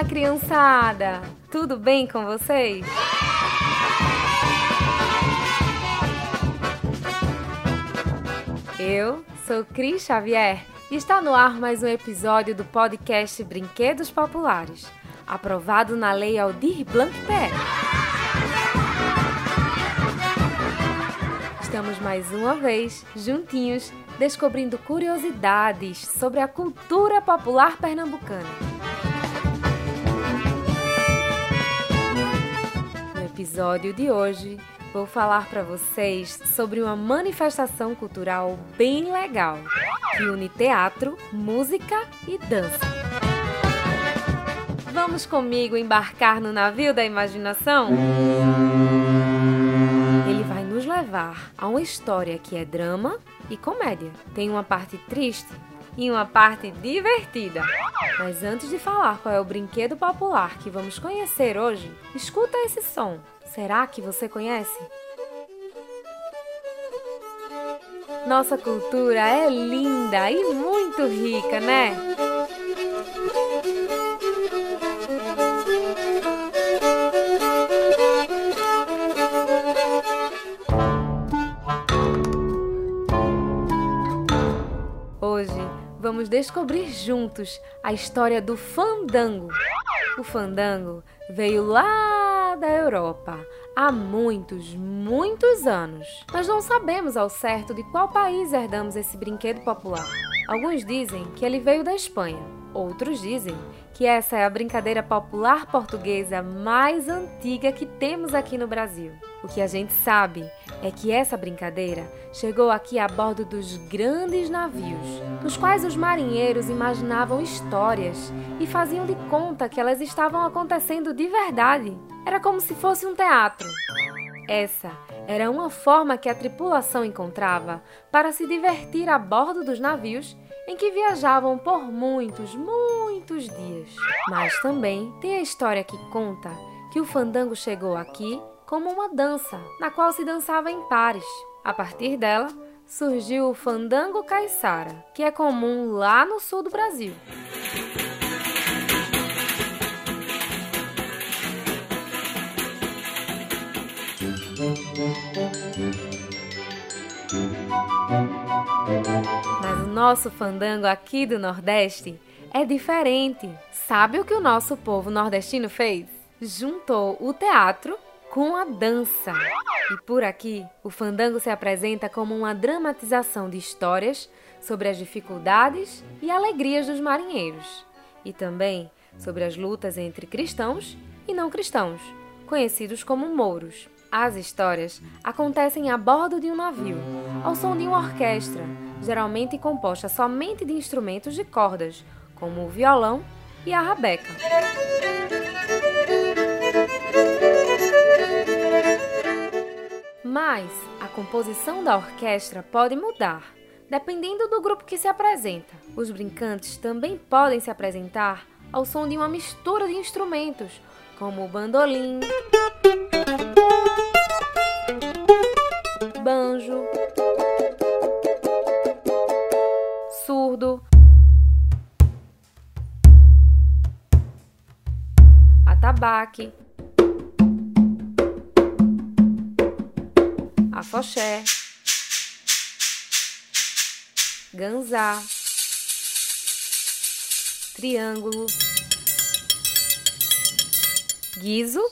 Olá, criançada! Tudo bem com vocês? Eu sou Cris Xavier e está no ar mais um episódio do podcast Brinquedos Populares, aprovado na Lei Aldir Blanc Pé. Estamos mais uma vez juntinhos descobrindo curiosidades sobre a cultura popular pernambucana. Episódio de hoje, vou falar para vocês sobre uma manifestação cultural bem legal que une teatro, música e dança. Vamos comigo embarcar no navio da imaginação? Ele vai nos levar a uma história que é drama e comédia. Tem uma parte triste e uma parte divertida. Mas antes de falar qual é o brinquedo popular que vamos conhecer hoje, escuta esse som. Será que você conhece? Nossa cultura é linda e muito rica, né? Vamos descobrir juntos a história do fandango. O fandango veio lá da Europa há muitos, muitos anos. Nós não sabemos ao certo de qual país herdamos esse brinquedo popular. Alguns dizem que ele veio da Espanha, outros dizem que essa é a brincadeira popular portuguesa mais antiga que temos aqui no Brasil. O que a gente sabe é que essa brincadeira chegou aqui a bordo dos grandes navios, nos quais os marinheiros imaginavam histórias e faziam de conta que elas estavam acontecendo de verdade. Era como se fosse um teatro. Essa era uma forma que a tripulação encontrava para se divertir a bordo dos navios em que viajavam por muitos, muitos dias. Mas também tem a história que conta que o fandango chegou aqui como uma dança, na qual se dançava em pares. A partir dela, surgiu o fandango caiçara, que é comum lá no sul do Brasil. Mas o nosso fandango aqui do Nordeste é diferente. Sabe o que o nosso povo nordestino fez? Juntou o teatro com a dança. E por aqui, o fandango se apresenta como uma dramatização de histórias sobre as dificuldades e alegrias dos marinheiros, e também sobre as lutas entre cristãos e não cristãos, conhecidos como mouros. As histórias acontecem a bordo de um navio, ao som de uma orquestra, geralmente composta somente de instrumentos de cordas, como o violão e a rabeca. Mas a composição da orquestra pode mudar, dependendo do grupo que se apresenta. Os brincantes também podem se apresentar ao som de uma mistura de instrumentos, como o bandolim, banjo, surdo, atabaque, afoxé, ganzá, triângulo, guizo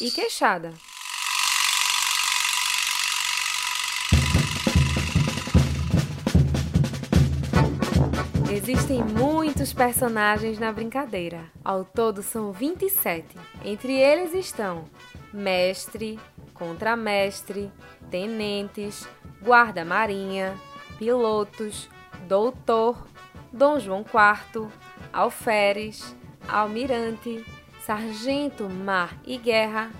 e queixada. Existem muitos personagens na brincadeira. Ao todo são 27. Entre eles estão mestre, contramestre, tenentes, guarda-marinha, pilotos, doutor, Dom João IV, alferes, almirante, sargento mar e guerra,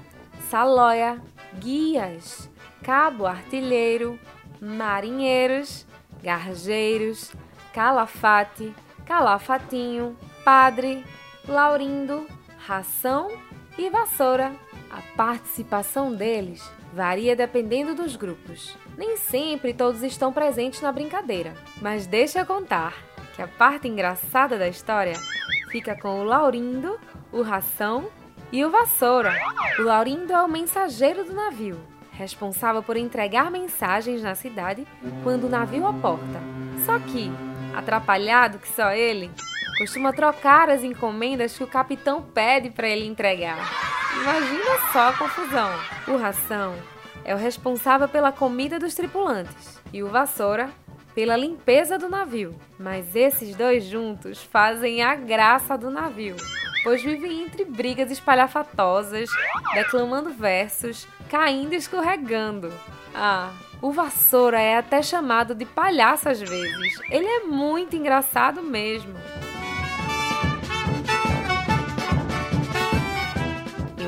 saloia, guias, cabo artilheiro, marinheiros, gargeiros, calafate, calafatinho, padre, laurindo, ração e vassoura. A participação deles varia dependendo dos grupos. Nem sempre todos estão presentes na brincadeira, mas deixa eu contar que a parte engraçada da história fica com o Laurindo, o Ração e o Vassoura. O Laurindo é o mensageiro do navio, responsável por entregar mensagens na cidade quando o navio aporta. Só que, atrapalhado que só ele, costuma trocar as encomendas que o capitão pede para ele entregar. Imagina só a confusão. O Ração é o responsável pela comida dos tripulantes e o Vassoura pela limpeza do navio. Mas esses dois juntos fazem a graça do navio, pois vivem entre brigas espalhafatosas, declamando versos, caindo e escorregando. Ah, o Vassoura é até chamado de palhaço às vezes. Ele é muito engraçado mesmo.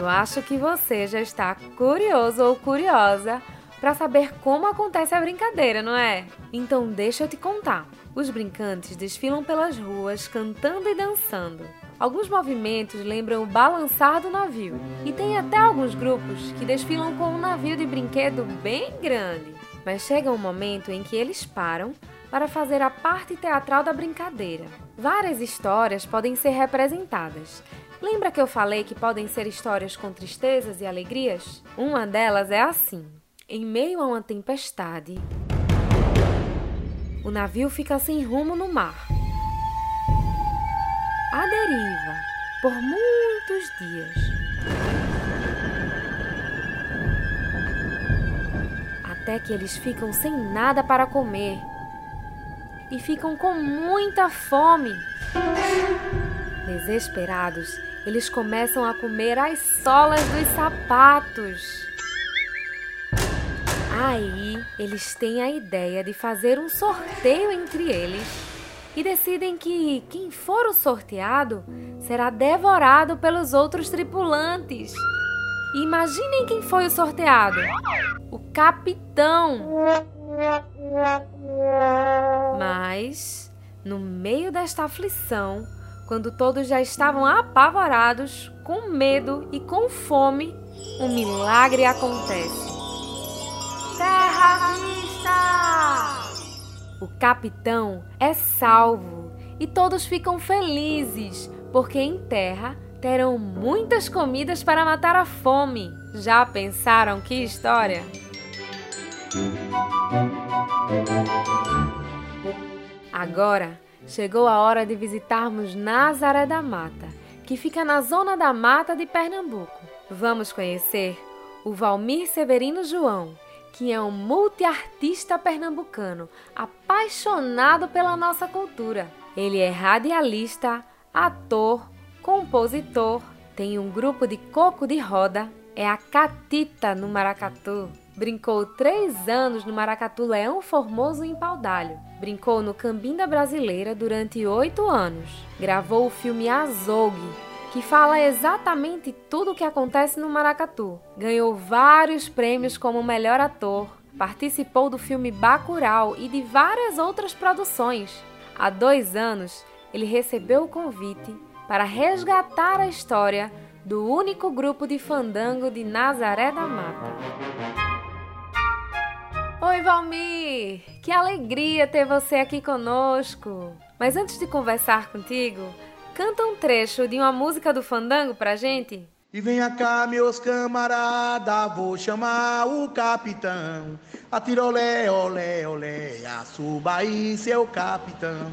Eu acho que você já está curioso ou curiosa para saber como acontece a brincadeira, não é? Então deixa eu te contar. Os brincantes desfilam pelas ruas cantando e dançando. Alguns movimentos lembram o balançar do navio, e tem até alguns grupos que desfilam com um navio de brinquedo bem grande. Mas chega um momento em que eles param para fazer a parte teatral da brincadeira. Várias histórias podem ser representadas. Lembra que eu falei que podem ser histórias com tristezas e alegrias? Uma delas é assim. Em meio a uma tempestade, o navio fica sem rumo no mar. A deriva por muitos dias. Até que eles ficam sem nada para comer e ficam com muita fome. Desesperados, eles começam a comer as solas dos sapatos. Aí eles têm a ideia de fazer um sorteio entre eles e decidem que quem for o sorteado será devorado pelos outros tripulantes. Imaginem quem foi o sorteado: o capitão. Mas, no meio desta aflição, quando todos já estavam apavorados, com medo e com fome, um milagre acontece. Terra vista! O capitão é salvo e todos ficam felizes, porque em terra terão muitas comidas para matar a fome. Já pensaram que história? Agora chegou a hora de visitarmos Nazaré da Mata, que fica na zona da mata de Pernambuco. Vamos conhecer o Valmir Severino João, que é um multiartista pernambucano, apaixonado pela nossa cultura. Ele é radialista, ator, compositor, tem um grupo de coco de roda, é a Catita no Maracatu. Brincou três anos no Maracatu Leão Formoso em Paudalho. Brincou no Cambinda Brasileira durante oito anos. Gravou o filme Azougue, que fala exatamente tudo o que acontece no Maracatu. Ganhou vários prêmios como melhor ator, participou do filme Bacurau e de várias outras produções. Há dois anos, ele recebeu o convite para resgatar a história do único grupo de fandango de Nazaré da Mata. Oi, Valmir! Que alegria ter você aqui conosco! Mas antes de conversar contigo, Canta um trecho de uma música do fandango pra gente. E venha cá, meus camarada, vou chamar o capitão. Atira olé, olé, olé, suba aí, seu capitão.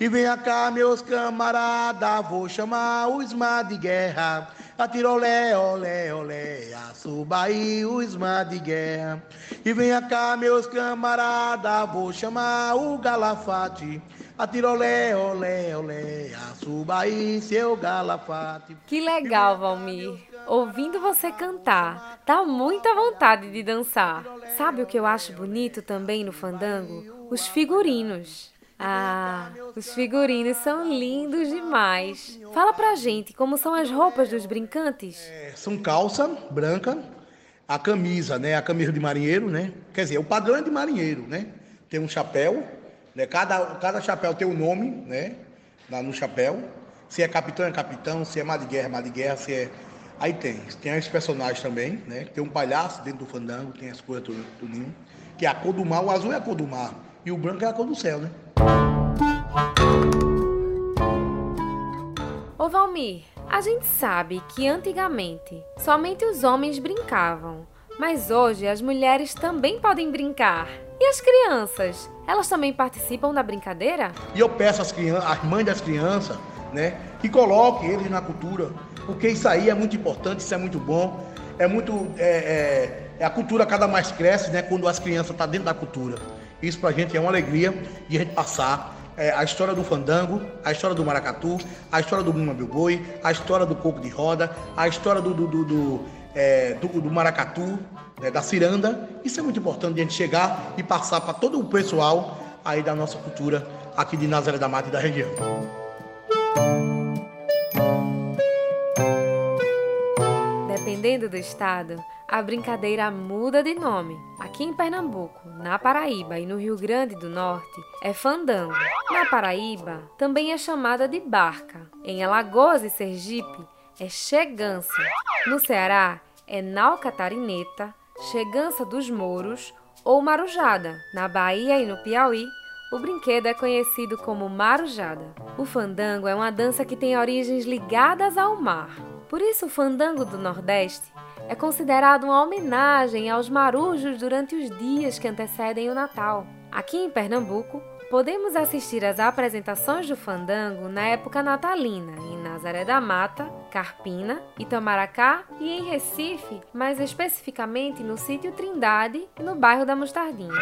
E venha cá, meus camarada, vou chamar o Ismar de guerra. Atira olé, olé, olé, suba aí, o Ismar de guerra. E venha cá, meus camarada, vou chamar o Galafate. Atira olé, olé, olé, suba aí, seu galafate. Que legal, Valmir. Ouvindo você cantar, dá muita vontade de dançar. Sabe o que eu acho bonito também no fandango? Os figurinos. Ah, os figurinos são lindos demais. Fala pra gente como são as roupas dos brincantes. É, são calça branca, a camisa, né? A camisa de marinheiro, né? Quer dizer, o padrão é de marinheiro, né? Tem um chapéu, né? Cada, cada chapéu tem um nome, né? Lá no chapéu. Se é capitão, é capitão. Se é mar de guerra, é mar de guerra. Se é... Aí tem. Tem os personagens também, né? Tem um palhaço dentro do fandango, tem as coisas tudo, tudinho. Que é a cor do mar. O azul é a cor do mar. E o branco é a cor do céu, né? Ô Valmir, a gente sabe que antigamente somente os homens brincavam, mas hoje as mulheres também podem brincar. E as crianças? Elas também participam da brincadeira? E eu peço às, crianças, às mães das crianças, né, que coloquem eles na cultura, porque isso aí é muito importante, isso é muito bom, é muito. É, é, a cultura cada mais cresce, né, quando as crianças estão tá dentro da cultura. Isso pra gente é uma alegria de a gente passar é, a história do fandango, a história do maracatu, a história do bumba boi, a história do coco de roda, a história do, do, do, do, é, do, do maracatu, né, da ciranda. Isso é muito importante de a gente chegar e passar para todo o pessoal aí da nossa cultura aqui de Nazaré da Mata e da região. Dependendo do estado, a brincadeira muda de nome. Aqui em Pernambuco, na Paraíba e no Rio Grande do Norte é fandango. Na Paraíba também é chamada de barca. Em Alagoas e Sergipe é chegança. No Ceará é nau catarineta, chegança dos mouros ou marujada. Na Bahia e no Piauí o brinquedo é conhecido como marujada. O fandango é uma dança que tem origens ligadas ao mar. Por isso, o fandango do Nordeste é considerado uma homenagem aos marujos durante os dias que antecedem o Natal. Aqui em Pernambuco, podemos assistir às apresentações do fandango na época natalina, em Nazaré da Mata, Carpina, Itamaracá e em Recife, mais especificamente no sítio Trindade e no bairro da Mostardinha.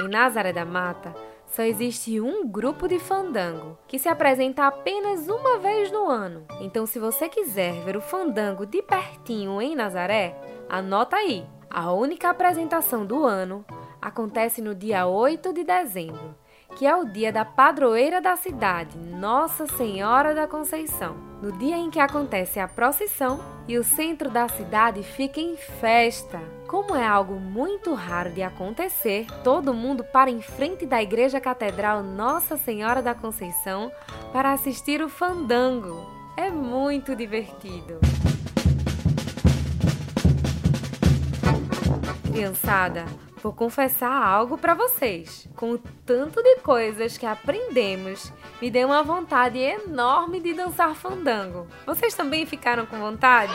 Em Nazaré da Mata, só existe um grupo de fandango que se apresenta apenas uma vez no ano. Então, se você quiser ver o fandango de pertinho em Nazaré, anota aí. A única apresentação do ano acontece no dia 8 de dezembro, que é o dia da padroeira da cidade, Nossa Senhora da Conceição. No dia em que acontece a procissão e o centro da cidade fica em festa. Como é algo muito raro de acontecer, todo mundo para em frente da Igreja Catedral Nossa Senhora da Conceição para assistir o fandango. É muito divertido. Criançada, vou confessar algo para vocês. Com o tanto de coisas que aprendemos, me deu uma vontade enorme de dançar fandango. Vocês também ficaram com vontade?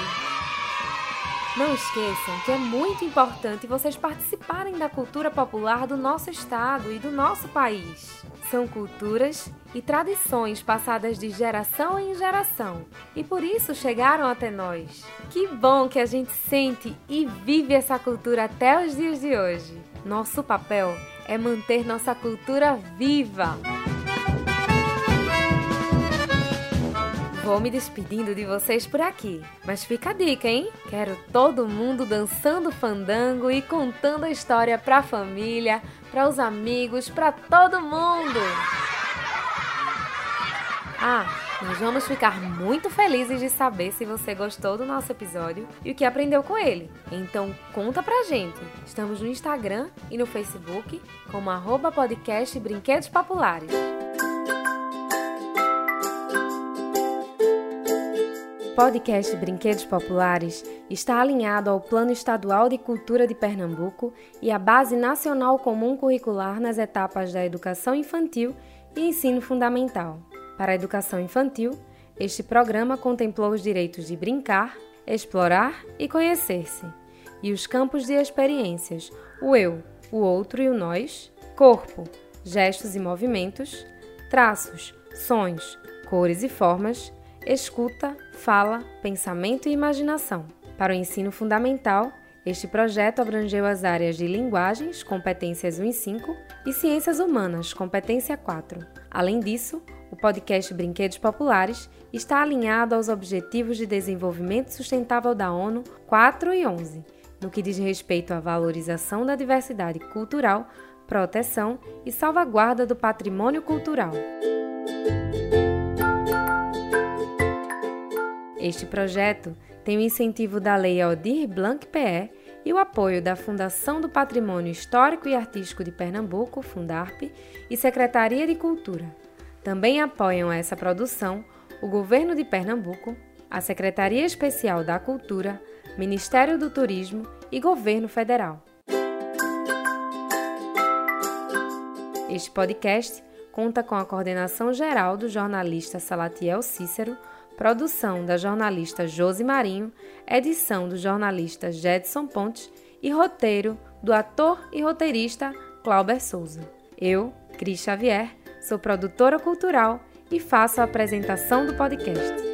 Não esqueçam que é muito importante vocês participarem da cultura popular do nosso estado e do nosso país. São culturas e tradições passadas de geração em geração e por isso chegaram até nós. Que bom que a gente sente e vive essa cultura até os dias de hoje. Nosso papel é manter nossa cultura viva. Vou me despedindo de vocês por aqui, mas fica a dica, hein? Quero todo mundo dançando fandango e contando a história pra família, para os amigos, para todo mundo. Ah, nós vamos ficar muito felizes de saber se você gostou do nosso episódio e o que aprendeu com ele. Então conta pra gente. Estamos no Instagram e no Facebook como arroba podcast Brinquedos Populares. Podcast Brinquedos Populares está alinhado ao Plano Estadual de Cultura de Pernambuco e à Base Nacional Comum Curricular nas etapas da educação infantil e ensino fundamental. Para a educação infantil, este programa contemplou os direitos de brincar, explorar e conhecer-se, e os campos de experiências, o eu, o outro e o nós, corpo, gestos e movimentos, traços, sons, cores e formas, escuta, fala, pensamento e imaginação. Para o ensino fundamental, este projeto abrangeu as áreas de linguagens, competências 1 e 5, e ciências humanas, competência 4. Além disso, o podcast Brinquedos Populares está alinhado aos Objetivos de Desenvolvimento Sustentável da ONU 4 e 11, no que diz respeito à valorização da diversidade cultural, proteção e salvaguarda do patrimônio cultural. Este projeto tem o incentivo da Lei Aldir Blanc PE e o apoio da Fundação do Patrimônio Histórico e Artístico de Pernambuco, Fundarp, e Secretaria de Cultura. Também apoiam essa produção o Governo de Pernambuco, a Secretaria Especial da Cultura, Ministério do Turismo e Governo Federal. Este podcast conta com a coordenação geral do jornalista Salatiel Cícero, produção da jornalista Josi Marinho, edição do jornalista Jedson Pontes e roteiro do ator e roteirista Clauber Souza. Eu, Cris Xavier, sou produtora cultural e faço a apresentação do podcast.